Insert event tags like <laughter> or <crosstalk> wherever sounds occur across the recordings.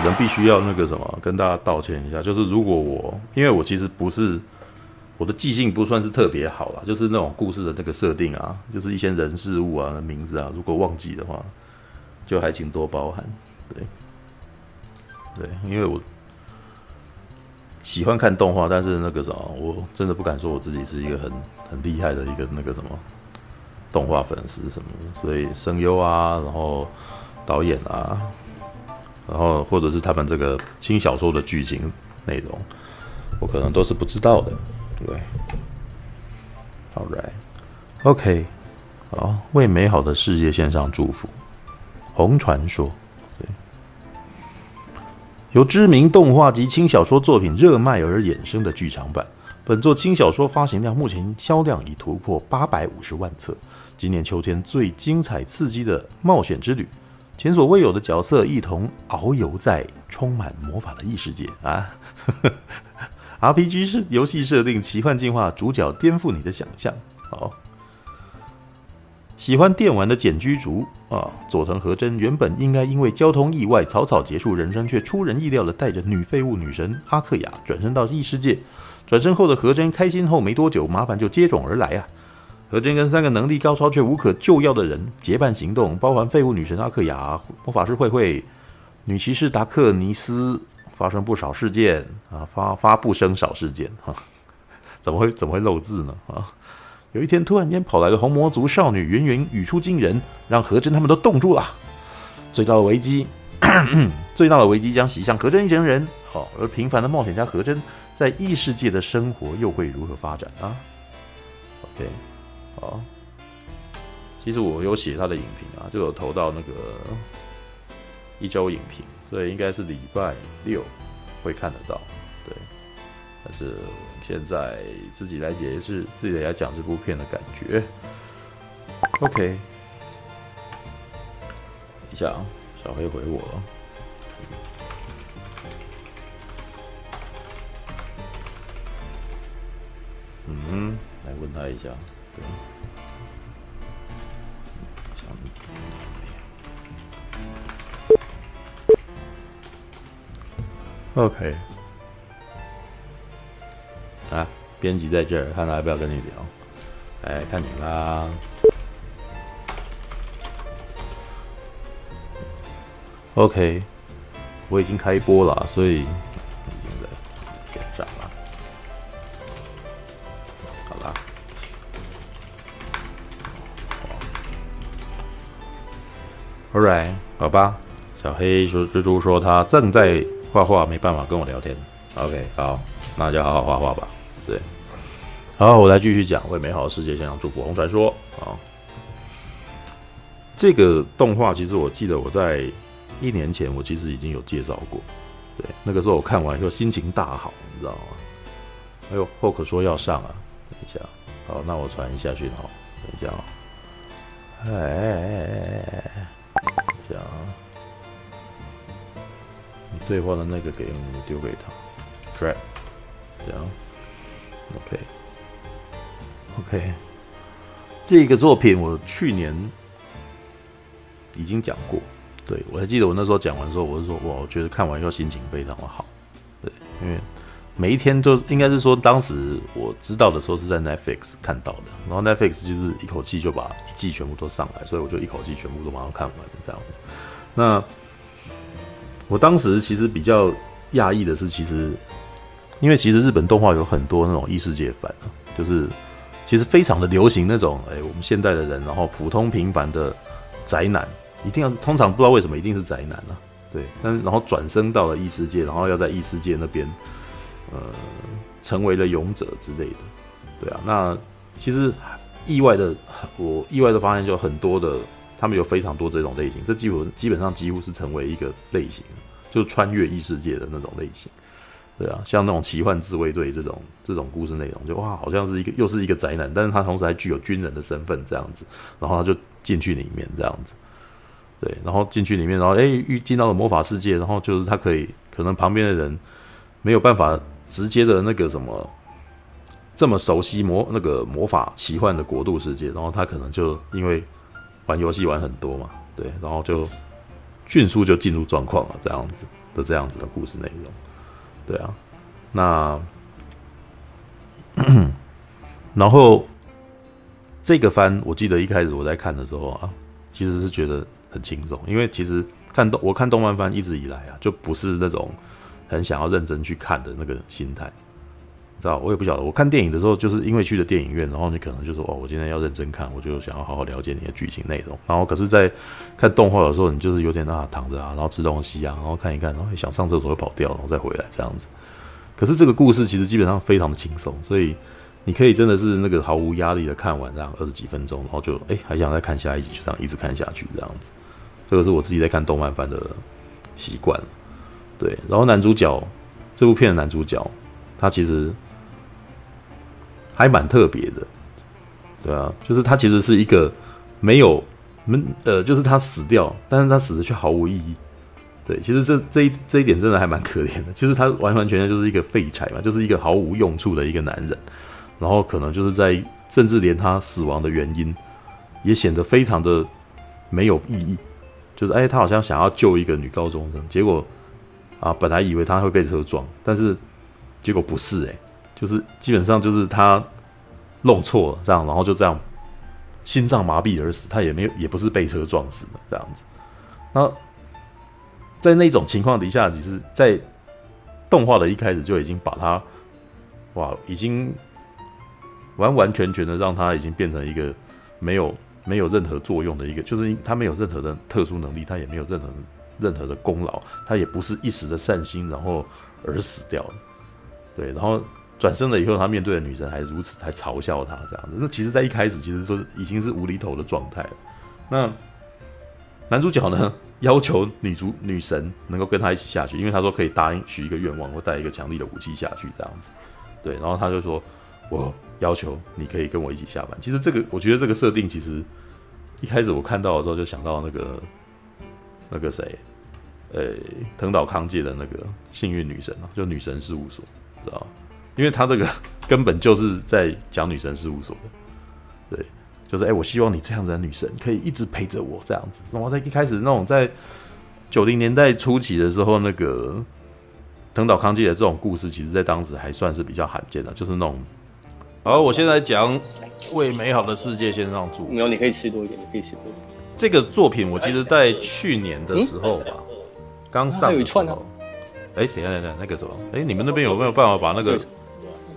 可能必须要那个什么，跟大家道歉一下。就是如果我，因为我其实不是我的记性不算是特别好啦，就是那种故事的那个设定啊，就是一些人事物啊、名字啊，如果忘记的话，就还请多包涵。对，对，因为我喜欢看动画，但是那个什么，我真的不敢说我自己是一个很很厉害的一个那个什么动画粉丝什么的，所以声优啊，然后导演啊。然后，或者是他们这个轻小说的剧情内容，我可能都是不知道的，对。All right，OK，好，为美好的世界献上祝福。红传说，对，由知名动画及轻小说作品热卖而衍生的剧场版。本作轻小说发行量目前销量已突破八百五十万册。今年秋天最精彩刺激的冒险之旅。前所未有的角色一同遨游在充满魔法的异世界啊！<laughs> RPG 是游戏设定奇幻进化，主角颠覆你的想象。好，喜欢电玩的简居族啊，佐藤和真原本应该因为交通意外草草结束人生，却出人意料的带着女废物女神阿克雅转身到异世界。转身后的和真开心后没多久，麻烦就接踵而来啊！何真跟三个能力高超却无可救药的人结伴行动，包含废物女神阿克雅、魔法师慧慧、女骑士达克尼斯，发生不少事件啊，发发不生少事件哈，<laughs> 怎么会怎么会漏字呢啊？有一天突然间跑来个红魔族少女圆圆，语出惊人，让何真他们都冻住了。最大的危机，<coughs> 最大的危机将袭向何真一行人。好，而平凡的冒险家何真在异世界的生活又会如何发展啊？OK。好，其实我有写他的影评啊，就有投到那个一周影评，所以应该是礼拜六会看得到。对，但是现在自己来解释，自己来讲这部片的感觉。OK，一下啊，小黑回我了。嗯，来问他一下。OK，啊，编辑在这儿，看他要不要跟你聊。来看你啦。OK，我已经开播了，所以。Alright，好吧。小黑说：“蜘蛛说他正在画画，没办法跟我聊天。OK，好，那就好好画画吧。对，好，我来继续讲。为美好的世界献上祝福。红传说啊，这个动画其实我记得我在一年前我其实已经有介绍过。对，那个时候我看完以后心情大好，你知道吗？哎呦，Hulk 说要上啊，等一下。好，那我传一下讯号。等一下啊。哎哎哎哎哎。这样啊，你对话的那个给你丢给他，drag，这样，OK，OK，这个作品我去年已经讲过，对，我还记得我那时候讲完之后，我是说哇，我觉得看完以后心情非常的好，对，因为每一天都应该是说，当时我知道的时候是在 Netflix 看到的，然后 Netflix 就是一口气就把一季全部都上来，所以我就一口气全部都马上看完这样子。那我当时其实比较讶异的是，其实因为其实日本动画有很多那种异世界番，就是其实非常的流行那种，哎，我们现代的人，然后普通平凡的宅男，一定要通常不知道为什么一定是宅男啊，对，但然后转生到了异世界，然后要在异世界那边，呃，成为了勇者之类的，对啊，那其实意外的，我意外的发现就很多的。他们有非常多这种类型，这基本基本上几乎是成为一个类型，就穿越异世界的那种类型，对啊，像那种奇幻自卫队这种这种故事内容，就哇，好像是一个又是一个宅男，但是他同时还具有军人的身份这样子，然后他就进去里面这样子，对，然后进去里面，然后哎，遇进到了魔法世界，然后就是他可以可能旁边的人没有办法直接的那个什么这么熟悉魔那个魔法奇幻的国度世界，然后他可能就因为。玩游戏玩很多嘛，对，然后就迅速就进入状况了，这样子，的这样子的故事内容。对啊，那然后这个番，我记得一开始我在看的时候啊，其实是觉得很轻松，因为其实看动我看动漫番一直以来啊，就不是那种很想要认真去看的那个心态。知道我也不晓得。我看电影的时候，就是因为去的电影院，然后你可能就说：“哦，我今天要认真看，我就想要好好了解你的剧情内容。”然后可是，在看动画的时候，你就是有点啊躺着啊，然后吃东西啊，然后看一看，然后想上厕所又跑掉，然后再回来这样子。可是这个故事其实基本上非常的轻松，所以你可以真的是那个毫无压力的看完这样二十几分钟，然后就哎还想再看下一集，就这样一直看下去这样子。这个是我自己在看动漫番的习惯了。对，然后男主角这部片的男主角，他其实。还蛮特别的，对啊，就是他其实是一个没有，呃，就是他死掉，但是他死的却毫无意义。对，其实这这一这一点真的还蛮可怜的，就是他完完全全就是一个废柴嘛，就是一个毫无用处的一个男人，然后可能就是在甚至连他死亡的原因也显得非常的没有意义，就是哎，他好像想要救一个女高中生，结果啊，本来以为他会被车撞，但是结果不是哎、欸。就是基本上就是他弄错了，这样，然后就这样心脏麻痹而死。他也没有，也不是被车撞死的这样子。那在那种情况底下，其实，在动画的一开始就已经把他哇，已经完完全全的让他已经变成一个没有没有任何作用的一个，就是他没有任何的特殊能力，他也没有任何任何的功劳，他也不是一时的善心然后而死掉了。对，然后。转身了以后，他面对的女人还如此，还嘲笑他这样子。那其实，在一开始，其实说已经是无厘头的状态了。那男主角呢，<laughs> 要求女主女神能够跟他一起下去，因为他说可以答应许一个愿望，或带一个强力的武器下去这样子。对，然后他就说：“我要求你可以跟我一起下班。”其实这个，我觉得这个设定，其实一开始我看到的时候，就想到那个那个谁，呃，藤岛康介的那个幸运女神啊，就女神事务所，知道吗？因为他这个 <laughs> 根本就是在讲女神事务所的，对，就是哎、欸，我希望你这样子的女神可以一直陪着我这样子。然后在一开始那种在九零年代初期的时候，那个藤岛康介的这种故事，其实在当时还算是比较罕见的，就是那种。好，我现在讲为美好的世界献上祝福。没有，你可以吃多一点，你可以吃多一点。这个作品我其实在去年的时候吧，刚、嗯、上的时候。哎、欸，等下，等下，那个什么？哎、欸，你们那边有没有办法把那个？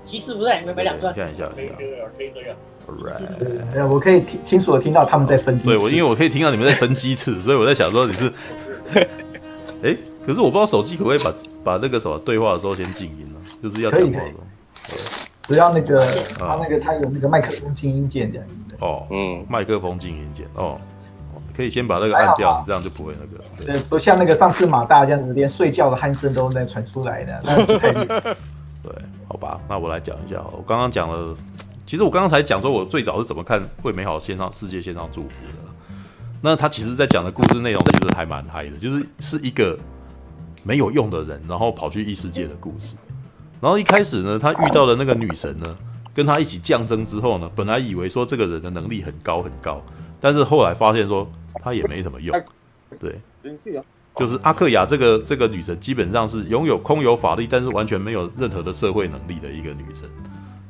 其实不在，买两串。看一下，可以可以可以可以。Right，我可以听清楚的听到他们在分机。对，我因为我可以听到你们在分鸡翅，所以我在想说你是。哎、欸，可是我不知道手机可不可以把把那个什么对话的时候先静音呢？就是要讲话的时候。只要那个他那个他有那个麦克风静音键这样。哦，嗯，麦克风静音键哦，可以先把那个按掉，你这样就不会那个。对，不像那个上次马大这样子，连睡觉的鼾声都能传出来的，<laughs> 那不太对，好吧，那我来讲一下。我刚刚讲了，其实我刚刚才讲说，我最早是怎么看《为美好线上世界线上祝福》的。那他其实在讲的故事内容其实还蛮嗨的，就是是一个没有用的人，然后跑去异世界的故事。然后一开始呢，他遇到的那个女神呢，跟他一起降生之后呢，本来以为说这个人的能力很高很高，但是后来发现说他也没什么用。对。就是阿克雅这个这个女神，基本上是拥有空有法力，但是完全没有任何的社会能力的一个女神。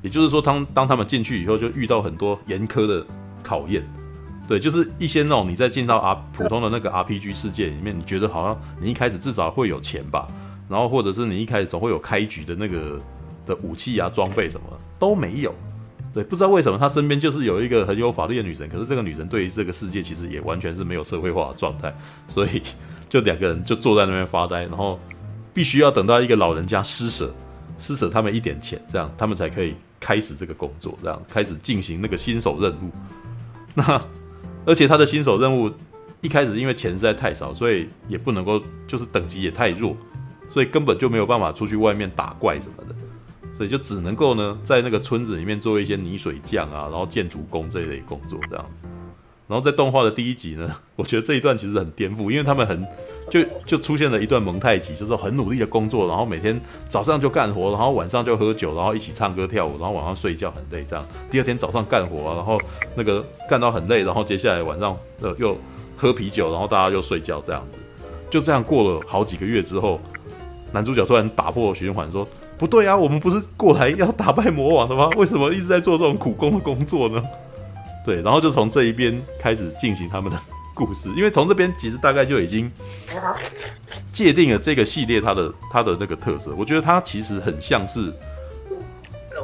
也就是说，当当他们进去以后，就遇到很多严苛的考验。对，就是一些那种你在进到 R 普通的那个 RPG 世界里面，你觉得好像你一开始至少会有钱吧，然后或者是你一开始总会有开局的那个的武器啊、装备什么都没有。对，不知道为什么他身边就是有一个很有法律的女神，可是这个女神对于这个世界其实也完全是没有社会化的状态，所以。<laughs> 就两个人就坐在那边发呆，然后必须要等到一个老人家施舍施舍他们一点钱，这样他们才可以开始这个工作，这样开始进行那个新手任务。那而且他的新手任务一开始因为钱实在太少，所以也不能够就是等级也太弱，所以根本就没有办法出去外面打怪什么的，所以就只能够呢在那个村子里面做一些泥水匠啊，然后建筑工这一类工作这样子。然后在动画的第一集呢，我觉得这一段其实很颠覆，因为他们很就就出现了一段蒙太奇，就是很努力的工作，然后每天早上就干活，然后晚上就喝酒，然后一起唱歌跳舞，然后晚上睡觉很累，这样第二天早上干活，然后那个干到很累，然后接下来晚上呃又喝啤酒，然后大家又睡觉这样子，就这样过了好几个月之后，男主角突然打破循环说：“不对啊，我们不是过来要打败魔王的吗？<laughs> 为什么一直在做这种苦工的工作呢？”对，然后就从这一边开始进行他们的故事，因为从这边其实大概就已经 <coughs> 界定了这个系列它的它的那个特色。我觉得它其实很像是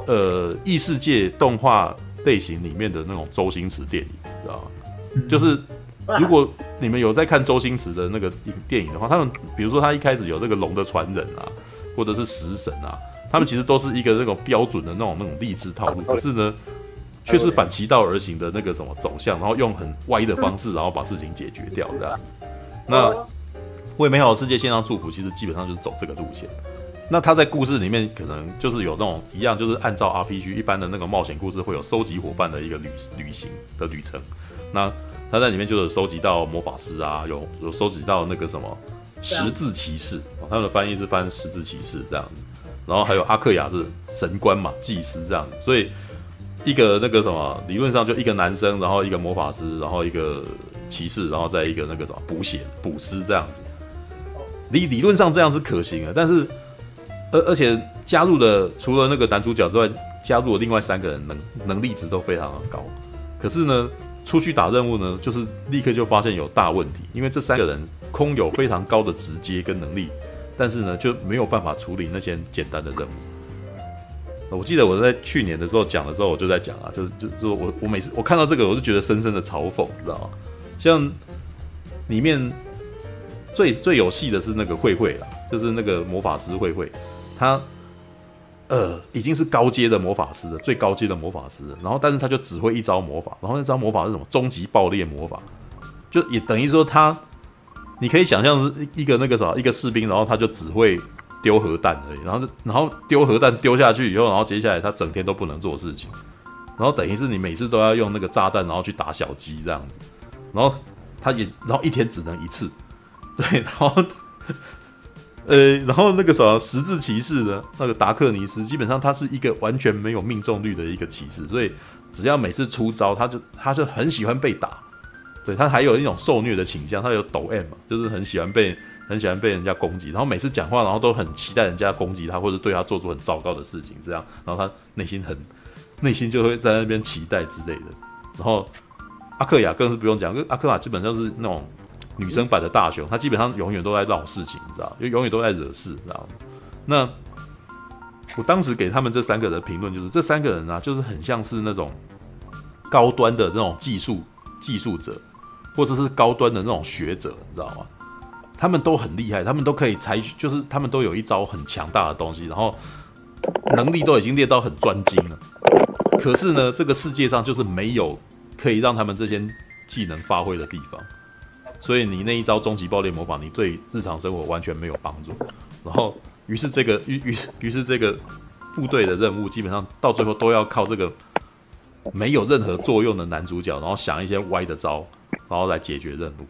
呃异世界动画类型里面的那种周星驰电影，你知道吗？就是。如果你们有在看周星驰的那个电影的话，他们比如说他一开始有这个龙的传人啊，或者是食神啊，他们其实都是一个那种标准的那种那种励志套路，可是呢，却是反其道而行的那个什么走向，然后用很歪的方式，然后把事情解决掉这样子。那为美好的世界献上祝福，其实基本上就是走这个路线。那他在故事里面可能就是有那种一样，就是按照 RPG 一般的那个冒险故事，会有收集伙伴的一个旅旅行的旅程。那他在里面就有收集到魔法师啊，有有收集到那个什么十字骑士，他们的翻译是翻十字骑士这样子，然后还有阿克亚是神官嘛，祭司这样，所以一个那个什么理论上就一个男生，然后一个魔法师，然后一个骑士，然后再一个那个什么补血补师这样子，理理论上这样是可行的，但是而而且加入的除了那个男主角之外，加入了另外三个人能能力值都非常的高，可是呢。出去打任务呢，就是立刻就发现有大问题，因为这三个人空有非常高的直接跟能力，但是呢就没有办法处理那些简单的任务。我记得我在去年的时候讲的时候，我就在讲啊，就就说我我每次我看到这个，我就觉得深深的嘲讽，你知道吗？像里面最最有戏的是那个慧慧啦，就是那个魔法师慧慧，他。呃，已经是高阶的魔法师了，最高阶的魔法师。然后，但是他就只会一招魔法，然后那招魔法是什么？终极爆裂魔法，就也等于说他，你可以想象一个那个啥，一个士兵，然后他就只会丢核弹而已。然后，然后丢核弹丢下去以后，然后接下来他整天都不能做事情。然后等于是你每次都要用那个炸弹，然后去打小鸡这样子。然后他也，然后一天只能一次，对，然后。<laughs> 呃，然后那个什么十字骑士的那个达克尼斯，基本上他是一个完全没有命中率的一个骑士，所以只要每次出招，他就他就很喜欢被打。对，他还有一种受虐的倾向，他有抖 M 嘛，就是很喜欢被很喜欢被人家攻击，然后每次讲话，然后都很期待人家攻击他或者对他做出很糟糕的事情，这样，然后他内心很内心就会在那边期待之类的。然后阿克雅更是不用讲，阿克雅基本上是那种。女生版的大雄，他基本上永远都在闹事情，你知道，因为永远都在惹事，你知道吗？那我当时给他们这三个人的评论就是，这三个人啊，就是很像是那种高端的那种技术技术者，或者是高端的那种学者，你知道吗？他们都很厉害，他们都可以采取，就是他们都有一招很强大的东西，然后能力都已经练到很专精了。可是呢，这个世界上就是没有可以让他们这些技能发挥的地方。所以你那一招终极爆裂魔法，你对日常生活完全没有帮助。然后，于是这个于于于是这个部队的任务，基本上到最后都要靠这个没有任何作用的男主角，然后想一些歪的招，然后来解决任务。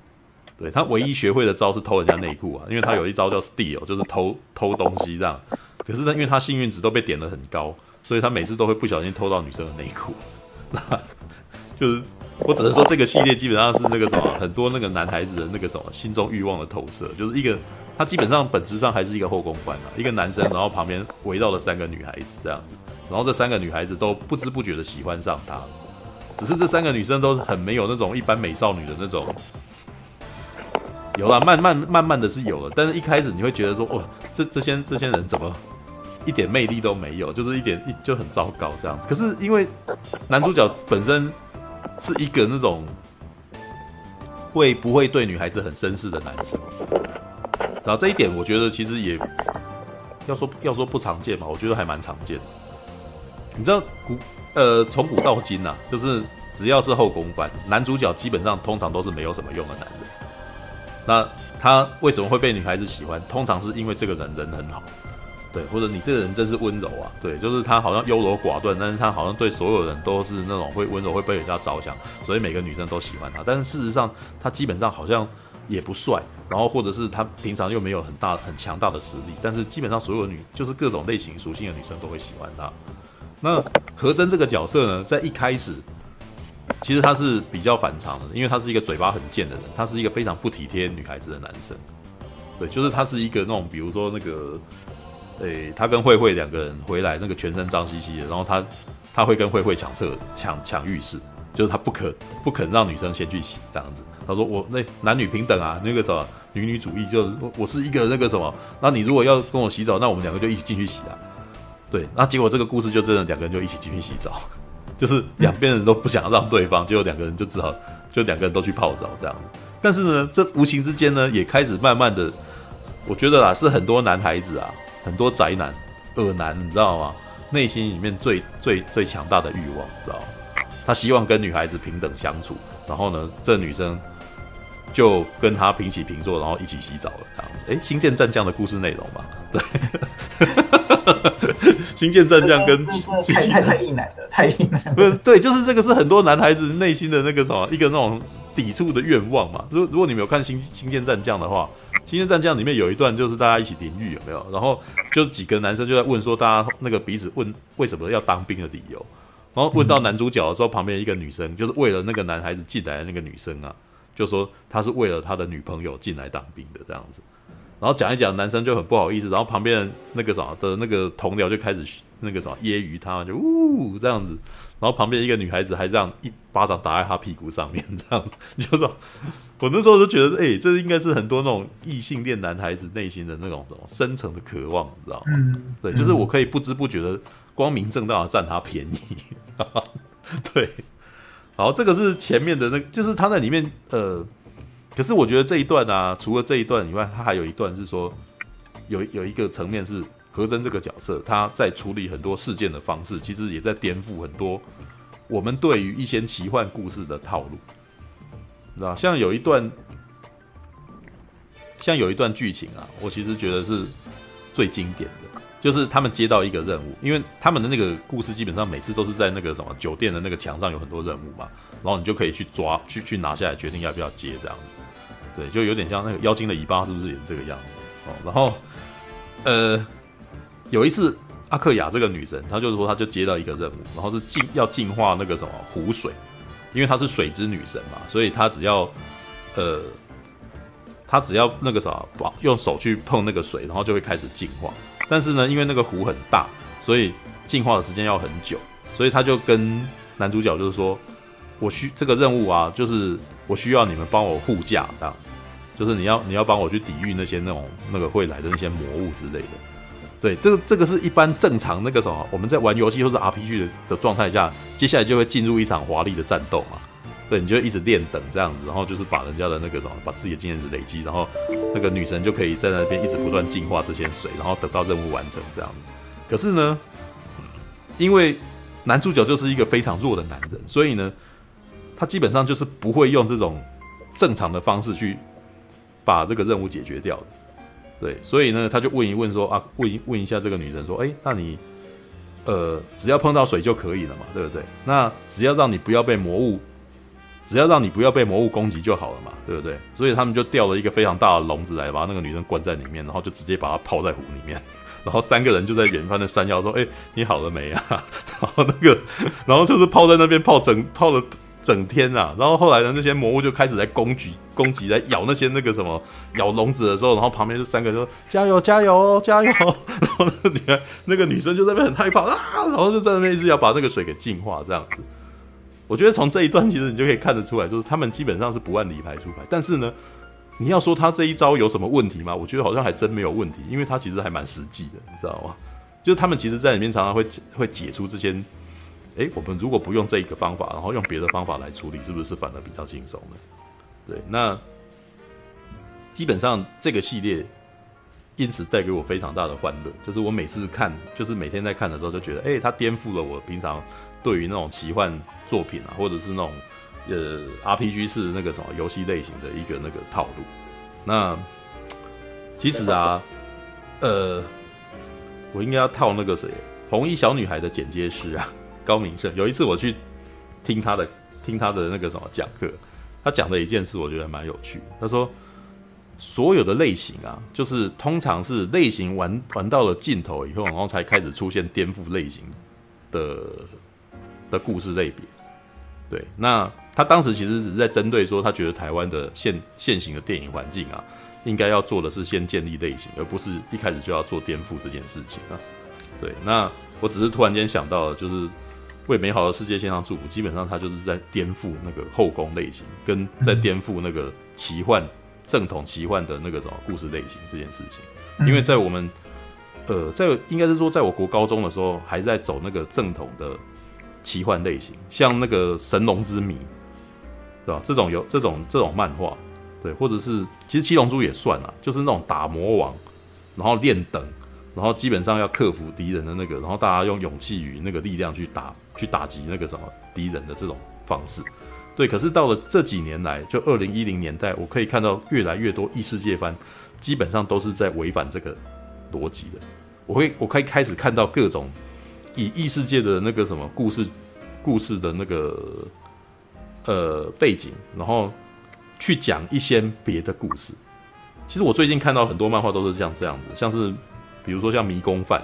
对，他唯一学会的招是偷人家内裤啊，因为他有一招叫 steal，就是偷偷东西这样。可是呢，因为他幸运值都被点得很高，所以他每次都会不小心偷到女生的内裤。那就是。我只能说，这个系列基本上是那个什么，很多那个男孩子的那个什么心中欲望的投射，就是一个他基本上本质上还是一个后宫番啊，一个男生，然后旁边围绕了三个女孩子这样子，然后这三个女孩子都不知不觉的喜欢上他，只是这三个女生都是很没有那种一般美少女的那种，有啦，慢慢慢慢的是有了，但是一开始你会觉得说，哇，这这些这些人怎么一点魅力都没有，就是一点一就很糟糕这样，可是因为男主角本身。是一个那种会不会对女孩子很绅士的男生，然后这一点我觉得其实也要说要说不常见嘛，我觉得还蛮常见的。你知道古呃从古到今呐、啊，就是只要是后宫番，男主角基本上通常都是没有什么用的男人。那他为什么会被女孩子喜欢？通常是因为这个人人很好。对，或者你这个人真是温柔啊，对，就是他好像优柔寡断，但是他好像对所有人都是那种会温柔，会被人家着想，所以每个女生都喜欢他。但是事实上，他基本上好像也不帅，然后或者是他平常又没有很大很强大的实力，但是基本上所有女就是各种类型属性的女生都会喜欢他。那何真这个角色呢，在一开始其实他是比较反常的，因为他是一个嘴巴很贱的人，他是一个非常不体贴女孩子的男生。对，就是他是一个那种，比如说那个，诶、欸，他跟慧慧两个人回来，那个全身脏兮兮的，然后他他会跟慧慧抢厕抢抢浴室，就是他不肯不肯让女生先去洗这样子。他说我那男女平等啊，那个什么女女主义，就是我是一个那个什么，那你如果要跟我洗澡，那我们两个就一起进去洗啊。对，那结果这个故事就真的两个人就一起进去洗澡，就是两边人都不想让对方，结果两个人就只好就两个人都去泡澡这样。但是呢，这无形之间呢，也开始慢慢的，我觉得啦，是很多男孩子啊，很多宅男、恶男，你知道吗？内心里面最最最强大的欲望，知道吗？他希望跟女孩子平等相处，然后呢，这女生就跟他平起平坐，然后一起洗澡了，这样。哎，星舰战将的故事内容嘛，对。<laughs> 星舰战将跟太太太硬奶了，太硬奶了。不是，对，就是这个是很多男孩子内心的那个什么，一个那种抵触的愿望嘛。如果如果你没有看星星舰战将的话，星舰战将里面有一段就是大家一起淋浴，有没有？然后就几个男生就在问说，大家那个彼此问为什么要当兵的理由。然后问到男主角的时候，旁边一个女生就是为了那个男孩子进来的那个女生啊，就说他是为了他的女朋友进来当兵的这样子。然后讲一讲，男生就很不好意思，然后旁边的那个啥的那个同僚就开始那个啥揶揄他，就呜这样子，然后旁边一个女孩子还这样一巴掌打在他屁股上面，这样子，就说，我那时候就觉得，哎、欸，这应该是很多那种异性恋男孩子内心的那种什么深层的渴望，你知道吗？嗯，对，就是我可以不知不觉的光明正大的占他便宜，<laughs> <laughs> 对，好，这个是前面的那个，就是他在里面，呃。可是我觉得这一段啊，除了这一段以外，他还有一段是说，有有一个层面是和真这个角色，他在处理很多事件的方式，其实也在颠覆很多我们对于一些奇幻故事的套路，知道？像有一段，像有一段剧情啊，我其实觉得是最经典的，就是他们接到一个任务，因为他们的那个故事基本上每次都是在那个什么酒店的那个墙上有很多任务嘛，然后你就可以去抓，去去拿下来，决定要不要接这样子。对，就有点像那个妖精的尾巴，是不是也是这个样子？哦，然后，呃，有一次阿克雅这个女神，她就是说，她就接到一个任务，然后是进要净化那个什么湖水，因为她是水之女神嘛，所以她只要，呃，她只要那个啥，把用手去碰那个水，然后就会开始净化。但是呢，因为那个湖很大，所以净化的时间要很久，所以她就跟男主角就是说，我需这个任务啊，就是我需要你们帮我护驾这样子。就是你要你要帮我去抵御那些那种那个会来的那些魔物之类的，对，这个这个是一般正常那个什么，我们在玩游戏或是 RPG 的的状态下，接下来就会进入一场华丽的战斗嘛，对，你就一直练等这样子，然后就是把人家的那个什么，把自己的经验值累积，然后那个女神就可以在那边一直不断净化这些水，然后等到任务完成这样子。可是呢，因为男主角就是一个非常弱的男人，所以呢，他基本上就是不会用这种正常的方式去。把这个任务解决掉的，对，所以呢，他就问一问说啊，问一问一下这个女人说，哎，那你，呃，只要碰到水就可以了嘛，对不对？那只要让你不要被魔物，只要让你不要被魔物攻击就好了嘛，对不对？所以他们就调了一个非常大的笼子来，把那个女人关在里面，然后就直接把她泡在湖里面，<laughs> 然后三个人就在远方的山腰说，哎，你好了没啊？<laughs> 然后那个，然后就是泡在那边泡整泡了。整天啊，然后后来呢，那些魔物就开始在攻击、攻击，来咬那些那个什么咬笼子的时候，然后旁边这三个就说加油、加油、加油，<laughs> 然后你看那个女生就在那边很害怕啊，然后就在那边一直要把那个水给净化，这样子。我觉得从这一段其实你就可以看得出来，就是他们基本上是不按理牌出牌。但是呢，你要说他这一招有什么问题吗？我觉得好像还真没有问题，因为他其实还蛮实际的，你知道吗？就是他们其实在里面常常会会解出这些。诶，我们如果不用这一个方法，然后用别的方法来处理，是不是反而比较轻松呢？对，那基本上这个系列因此带给我非常大的欢乐，就是我每次看，就是每天在看的时候，就觉得，诶，它颠覆了我平常对于那种奇幻作品啊，或者是那种呃 RPG 式那个什么游戏类型的一个那个套路。那其实啊，呃，我应该要套那个谁，红衣小女孩的剪接师啊。高明胜有一次我去听他的听他的那个什么讲课，他讲的一件事我觉得蛮有趣。他说，所有的类型啊，就是通常是类型玩玩到了尽头以后，然后才开始出现颠覆类型的的故事类别。对，那他当时其实只是在针对说，他觉得台湾的现现行的电影环境啊，应该要做的是先建立类型，而不是一开始就要做颠覆这件事情啊。对，那我只是突然间想到，就是为美好的世界献上祝福，基本上他就是在颠覆那个后宫类型，跟在颠覆那个奇幻正统奇幻的那个什么故事类型这件事情。因为在我们呃，在应该是说，在我国高中的时候，还在走那个正统的奇幻类型，像那个《神龙之谜》。对吧？这种有这种这种漫画，对，或者是其实七龙珠也算啊，就是那种打魔王，然后练等，然后基本上要克服敌人的那个，然后大家用勇气与那个力量去打去打击那个什么敌人的这种方式，对。可是到了这几年来，就二零一零年代，我可以看到越来越多异世界番，基本上都是在违反这个逻辑的。我会我可以开始看到各种以异世界的那个什么故事故事的那个。呃，背景，然后去讲一些别的故事。其实我最近看到很多漫画都是像这样子，像是比如说像迷宫饭，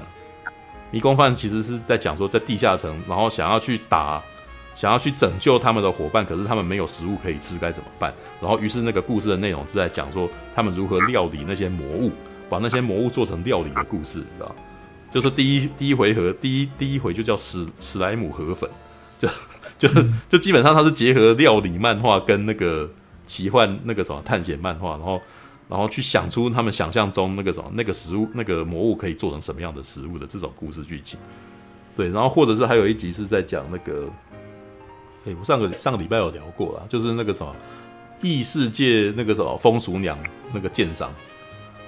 迷宫饭其实是在讲说在地下城，然后想要去打，想要去拯救他们的伙伴，可是他们没有食物可以吃，该怎么办？然后于是那个故事的内容是在讲说他们如何料理那些魔物，把那些魔物做成料理的故事，你知道？就是第一第一回合，第一第一回就叫史史莱姆河粉，就。<laughs> 就就基本上它是结合料理漫画跟那个奇幻那个什么探险漫画，然后然后去想出他们想象中那个什么那个食物那个魔物可以做成什么样的食物的这种故事剧情。对，然后或者是还有一集是在讲那个，哎，我上个上个礼拜有聊过了，就是那个什么异世界那个什么风俗娘那个剑商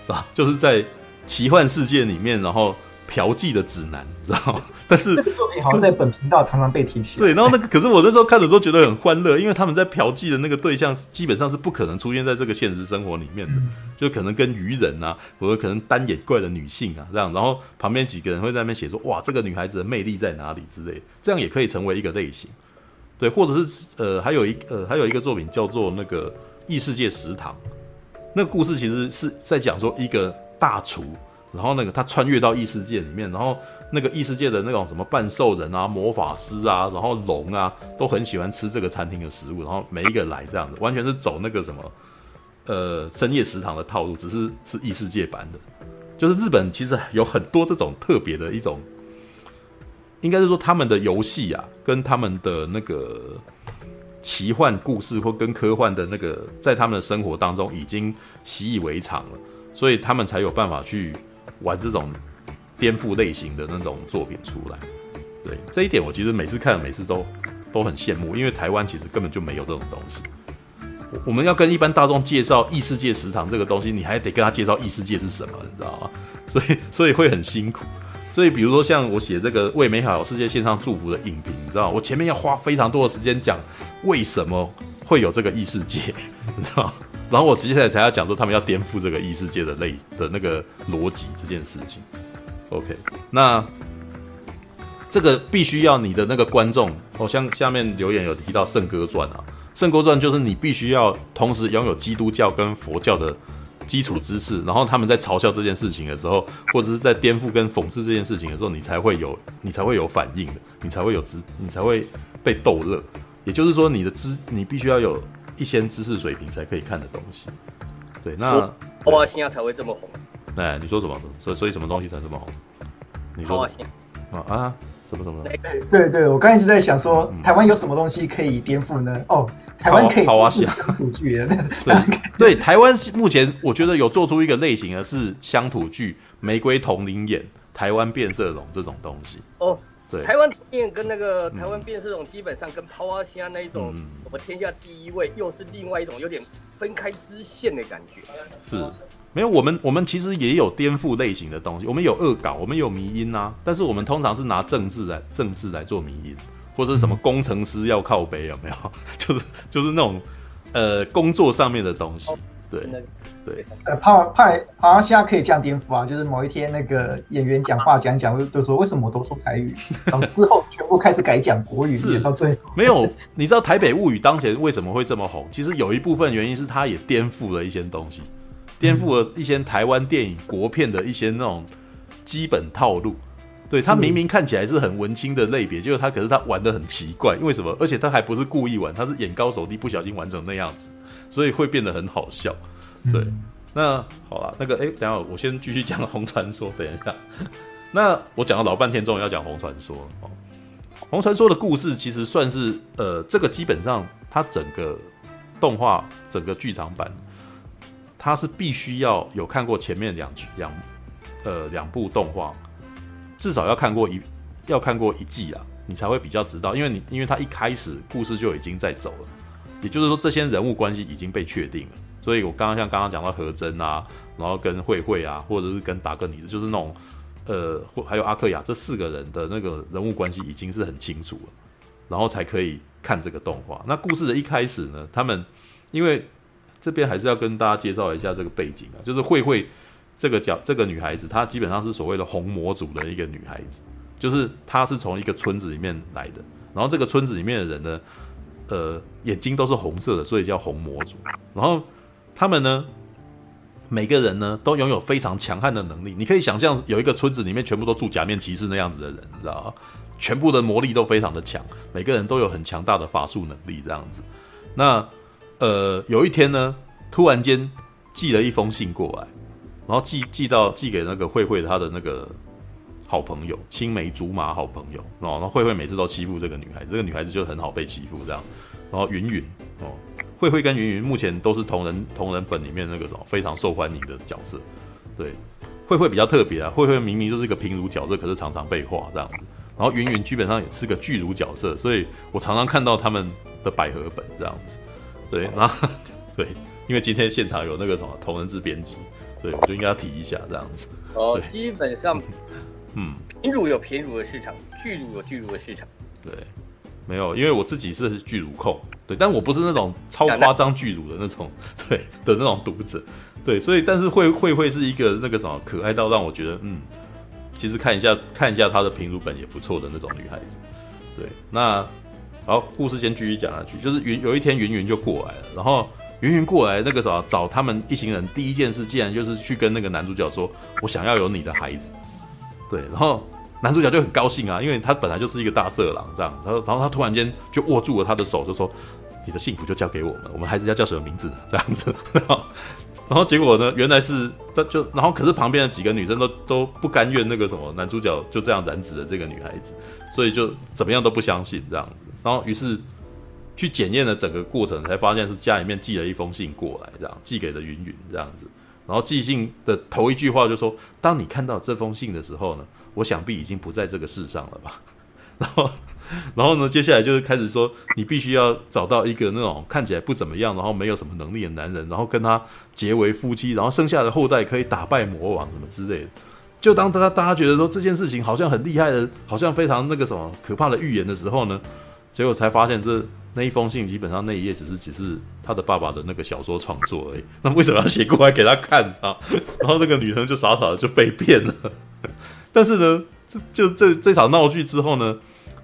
啊，就是在奇幻世界里面，然后。嫖妓的指南，你 <laughs> 知道吗？但是这个作品好像在本频道常常被提起。对，然后那个，可是我那时候看的时候觉得很欢乐，因为他们在嫖妓的那个对象基本上是不可能出现在这个现实生活里面的，嗯、就可能跟愚人啊，或者可能单眼怪的女性啊这样，然后旁边几个人会在那边写说，哇，这个女孩子的魅力在哪里之类，这样也可以成为一个类型。对，或者是呃，还有一呃，还有一个作品叫做那个异世界食堂，那个故事其实是在讲说一个大厨。然后那个他穿越到异世界里面，然后那个异世界的那种什么半兽人啊、魔法师啊，然后龙啊，都很喜欢吃这个餐厅的食物，然后每一个来这样子，完全是走那个什么呃深夜食堂的套路，只是是异世界版的。就是日本其实有很多这种特别的一种，应该是说他们的游戏啊，跟他们的那个奇幻故事或跟科幻的那个，在他们的生活当中已经习以为常了，所以他们才有办法去。玩这种颠覆类型的那种作品出来，对这一点，我其实每次看，每次都都很羡慕，因为台湾其实根本就没有这种东西。我们要跟一般大众介绍异世界食堂这个东西，你还得跟他介绍异世界是什么，你知道吗？<laughs> 所以，所以会很辛苦。所以，比如说像我写这个为美好世界献上祝福的影评，你知道吗？我前面要花非常多的时间讲为什么会有这个异世界，你知道吗？然后我接下来才要讲说他们要颠覆这个异世界的类的那个逻辑这件事情。OK，那这个必须要你的那个观众，哦，像下面留言有提到《圣歌传》啊，《圣歌传》就是你必须要同时拥有基督教跟佛教的基础知识，然后他们在嘲笑这件事情的时候，或者是在颠覆跟讽刺这件事情的时候，你才会有你才会有反应的，你才会有知，你才会被逗乐。也就是说，你的知你必须要有。一些知识水平才可以看的东西，对，那花花仙才会这么红。哎，你说什么？所以所以什么东西才这么红？你说啊啊？什么什么？对对，我刚才就在想说，台湾有什么东西可以颠覆呢？哦，台湾可以好啊，乡土剧。对对，台湾目前我觉得有做出一个类型的是乡土剧，《玫瑰同林演》、《台湾变色龙》这种东西。哦。对，台湾变跟那个台湾变色龙基本上跟抛花虾那一种，我们天下第一位，又是另外一种有点分开支线的感觉。是，没有我们我们其实也有颠覆类型的东西，我们有恶搞，我们有迷因啊，但是我们通常是拿政治来政治来做迷因，或者是什么工程师要靠北有没有？<laughs> 就是就是那种呃工作上面的东西，对。对，呃，怕怕好像现在可以这样颠覆啊，就是某一天那个演员讲话讲讲，都说为什么我都说台语，<laughs> 然后之后全部开始改讲国语，是到最后没有。你知道《台北物语》当前为什么会这么红？其实有一部分原因是它也颠覆了一些东西，颠覆了一些台湾电影国片的一些那种基本套路。对，他明明看起来是很文青的类别，就是他可是他玩的很奇怪，为什么？而且他还不是故意玩，他是眼高手低，不小心玩成那样子，所以会变得很好笑。对，那好了，那个哎、欸，等一下我先继续讲红传说。等一下，那我讲了老半天，终于要讲红传说哦。红传说的故事其实算是呃，这个基本上它整个动画、整个剧场版，它是必须要有看过前面两两呃两部动画，至少要看过一要看过一季啊，你才会比较知道，因为你因为它一开始故事就已经在走了，也就是说这些人物关系已经被确定了。所以我刚刚像刚刚讲到何真啊，然后跟慧慧啊，或者是跟达克尼，就是那种。呃，或还有阿克雅这四个人的那个人物关系已经是很清楚了，然后才可以看这个动画。那故事的一开始呢，他们因为这边还是要跟大家介绍一下这个背景啊，就是慧慧这个角这个女孩子，她基本上是所谓的红魔族的一个女孩子，就是她是从一个村子里面来的，然后这个村子里面的人呢，呃，眼睛都是红色的，所以叫红魔族。然后他们呢。每个人呢都拥有非常强悍的能力，你可以想象有一个村子里面全部都住假面骑士那样子的人，你知道吗？全部的魔力都非常的强，每个人都有很强大的法术能力这样子。那呃有一天呢，突然间寄了一封信过来，然后寄寄到寄给那个慧慧她的那个好朋友青梅竹马好朋友，然后慧慧每次都欺负这个女孩子，这个女孩子就很好被欺负这样，然后云云哦。慧慧跟云云目前都是同人同人本里面那个什么非常受欢迎的角色，对，慧慧比较特别啊，慧慧明明就是一个平如角色，可是常常被画这样子，然后云云基本上也是个巨乳角色，所以我常常看到他们的百合本这样子，对，然后 <laughs> 对，因为今天现场有那个什么同人志编辑，对，我就应该要提一下这样子。哦，基本上，嗯，平乳有平乳的市场，巨乳有巨乳的市场，对。没有，因为我自己是巨乳控，对，但我不是那种超夸张巨乳的那种，<laughs> 对的那种读者，对，所以但是会会会是一个那个什么可爱到让我觉得，嗯，其实看一下看一下她的平乳本也不错的那种女孩子，对，那好，故事先继续讲下去，就是云有一天云云就过来了，然后云云过来那个什么找他们一行人，第一件事竟然就是去跟那个男主角说，我想要有你的孩子，对，然后。男主角就很高兴啊，因为他本来就是一个大色狼，这样，然后，然后他突然间就握住了他的手，就说：“你的幸福就交给我们，我们孩子要叫什么名字？”这样子，然后，然后结果呢，原来是他就，然后可是旁边的几个女生都都不甘愿那个什么男主角就这样染指了这个女孩子，所以就怎么样都不相信这样子，然后于是去检验了整个过程，才发现是家里面寄了一封信过来，这样寄给了云云这样子，然后寄信的头一句话就说：“当你看到这封信的时候呢。”我想必已经不在这个世上了吧，<laughs> 然后，然后呢，接下来就是开始说，你必须要找到一个那种看起来不怎么样，然后没有什么能力的男人，然后跟他结为夫妻，然后生下的后代可以打败魔王什么之类的。就当大家大家觉得说这件事情好像很厉害的，好像非常那个什么可怕的预言的时候呢，结果才发现这那一封信基本上那一页只是只是他的爸爸的那个小说创作而已。那为什么要写过来给他看啊？<laughs> 然后那个女生就傻傻的就被骗了。<laughs> 但是呢，这就这这场闹剧之后呢，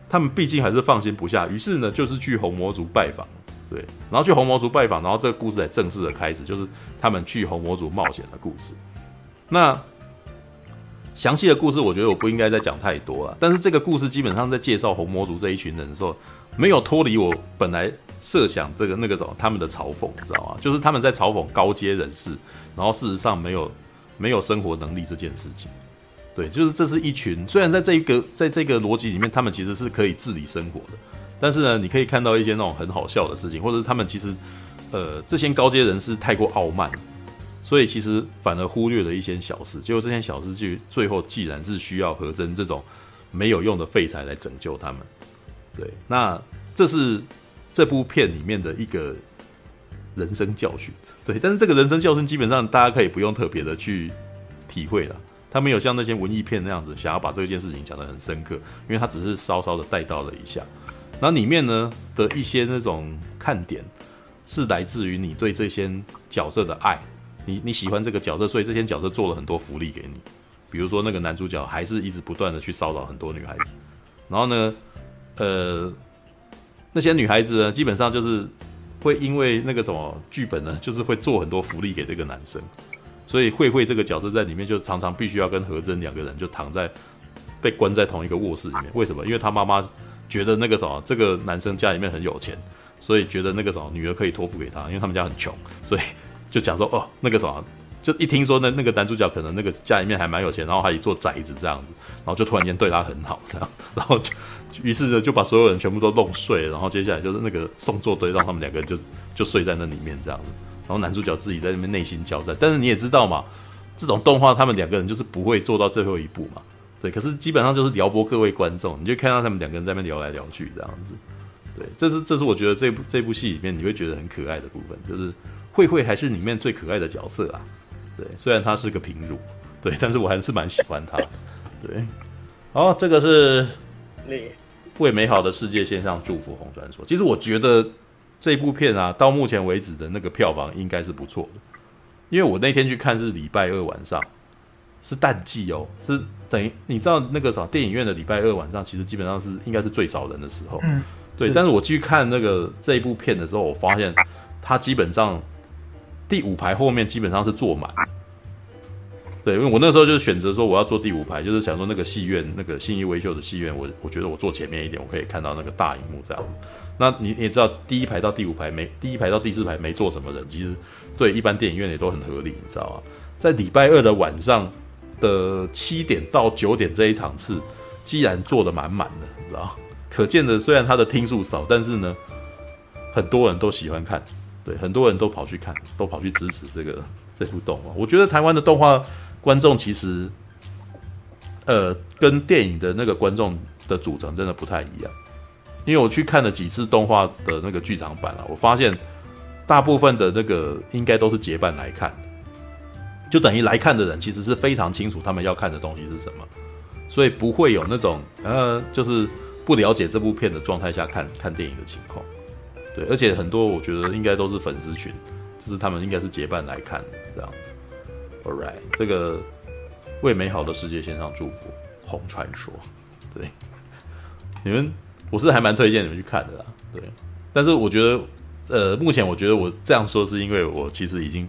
他们毕竟还是放心不下，于是呢，就是去红魔族拜访，对，然后去红魔族拜访，然后这个故事才正式的开始，就是他们去红魔族冒险的故事。那详细的故事，我觉得我不应该再讲太多了。但是这个故事基本上在介绍红魔族这一群人的时候，没有脱离我本来设想这个那个什么他们的嘲讽，你知道吗？就是他们在嘲讽高阶人士，然后事实上没有没有生活能力这件事情。对，就是这是一群，虽然在这一个在这个逻辑里面，他们其实是可以自理生活的，但是呢，你可以看到一些那种很好笑的事情，或者是他们其实，呃，这些高阶人士太过傲慢，所以其实反而忽略了一些小事，结果这些小事就最后既然是需要和真这种没有用的废材来拯救他们，对，那这是这部片里面的一个人生教训，对，但是这个人生教训基本上大家可以不用特别的去体会了。他没有像那些文艺片那样子想要把这件事情讲得很深刻，因为他只是稍稍的带到了一下。然后里面呢的一些那种看点，是来自于你对这些角色的爱，你你喜欢这个角色，所以这些角色做了很多福利给你。比如说那个男主角还是一直不断的去骚扰很多女孩子，然后呢，呃，那些女孩子呢基本上就是会因为那个什么剧本呢，就是会做很多福利给这个男生。所以慧慧这个角色在里面就常常必须要跟何真两个人就躺在被关在同一个卧室里面。为什么？因为她妈妈觉得那个什么这个男生家里面很有钱，所以觉得那个什么女儿可以托付给他，因为他们家很穷，所以就讲说哦那个什么就一听说那那个男主角可能那个家里面还蛮有钱，然后还一座宅子这样子，然后就突然间对他很好这样，然后就于是呢就把所有人全部都弄睡，然后接下来就是那个送座堆让他们两个人就就睡在那里面这样子，然后男主角自己在那边内心交战，但是你也知道嘛，这种动画他们两个人就是不会做到最后一步嘛，对，可是基本上就是撩拨各位观众，你就看到他们两个人在那边聊来聊去这样子，对，这是这是我觉得这部这部戏里面你会觉得很可爱的部分，就是慧慧还是里面最可爱的角色啊。对，虽然她是个平乳，对，但是我还是蛮喜欢她。对，好，这个是你 <laughs> 为美好的世界献上祝福。红传说，其实我觉得这部片啊，到目前为止的那个票房应该是不错的，因为我那天去看是礼拜二晚上，是淡季哦，是等于你知道那个啥电影院的礼拜二晚上，其实基本上是应该是最少人的时候。嗯，对。但是我去看那个这一部片的时候，我发现它基本上。第五排后面基本上是坐满，对，因为我那时候就是选择说我要坐第五排，就是想说那个戏院，那个信义威秀的戏院，我我觉得我坐前面一点，我可以看到那个大荧幕这样。那你也知道，第一排到第五排没，第一排到第四排没坐什么人，其实对一般电影院也都很合理，你知道吗？在礼拜二的晚上的七点到九点这一场次，既然坐得满满的，你知道，可见的虽然它的厅数少，但是呢，很多人都喜欢看。对，很多人都跑去看，都跑去支持这个这部动画。我觉得台湾的动画观众其实，呃，跟电影的那个观众的组成真的不太一样。因为我去看了几次动画的那个剧场版啊，我发现大部分的那个应该都是结伴来看，就等于来看的人其实是非常清楚他们要看的东西是什么，所以不会有那种呃，就是不了解这部片的状态下看看电影的情况。对，而且很多我觉得应该都是粉丝群，就是他们应该是结伴来看这样子。All right，这个为美好的世界献上祝福，红传说。对，你们我是还蛮推荐你们去看的啦。对，但是我觉得，呃，目前我觉得我这样说是因为我其实已经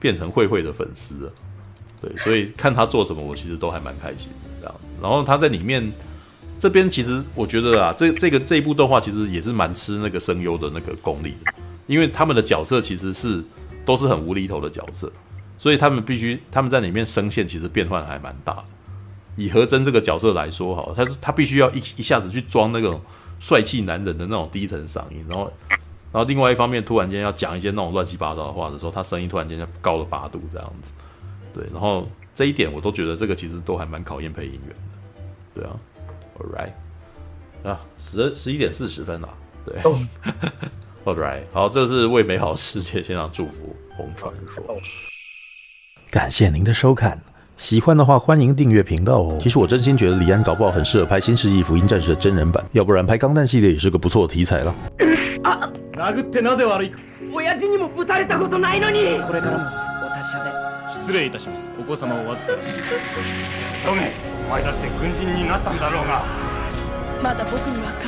变成慧慧的粉丝了。对，所以看他做什么，我其实都还蛮开心这样。然后他在里面。这边其实我觉得啊，这这个这一部动画其实也是蛮吃那个声优的那个功力的，因为他们的角色其实是都是很无厘头的角色，所以他们必须他们在里面声线其实变换还蛮大的。以何真这个角色来说，哈，他是他必须要一一下子去装那种帅气男人的那种低沉嗓音，然后然后另外一方面突然间要讲一些那种乱七八糟的话的时候，他声音突然间就高了八度这样子。对，然后这一点我都觉得这个其实都还蛮考验配音员的。对啊。All right，啊，十十一点四十分了，对。<laughs> Oh. All right，好，这是为美好世界献上祝福。红传说，oh. 感谢您的收看，喜欢的话欢迎订阅频道哦。其实我真心觉得李安搞不好很适合拍《新世纪福音战士》的真人版，要不然拍《钢弹》系列也是个不错的题材了。啊！殴ってなぜ悪い？亲父にもぶたれたことないのに。これからもお达者で。失礼いたします。お子様を预かりし。急げ。お前だって军人になったんだろうが。まだ仆には。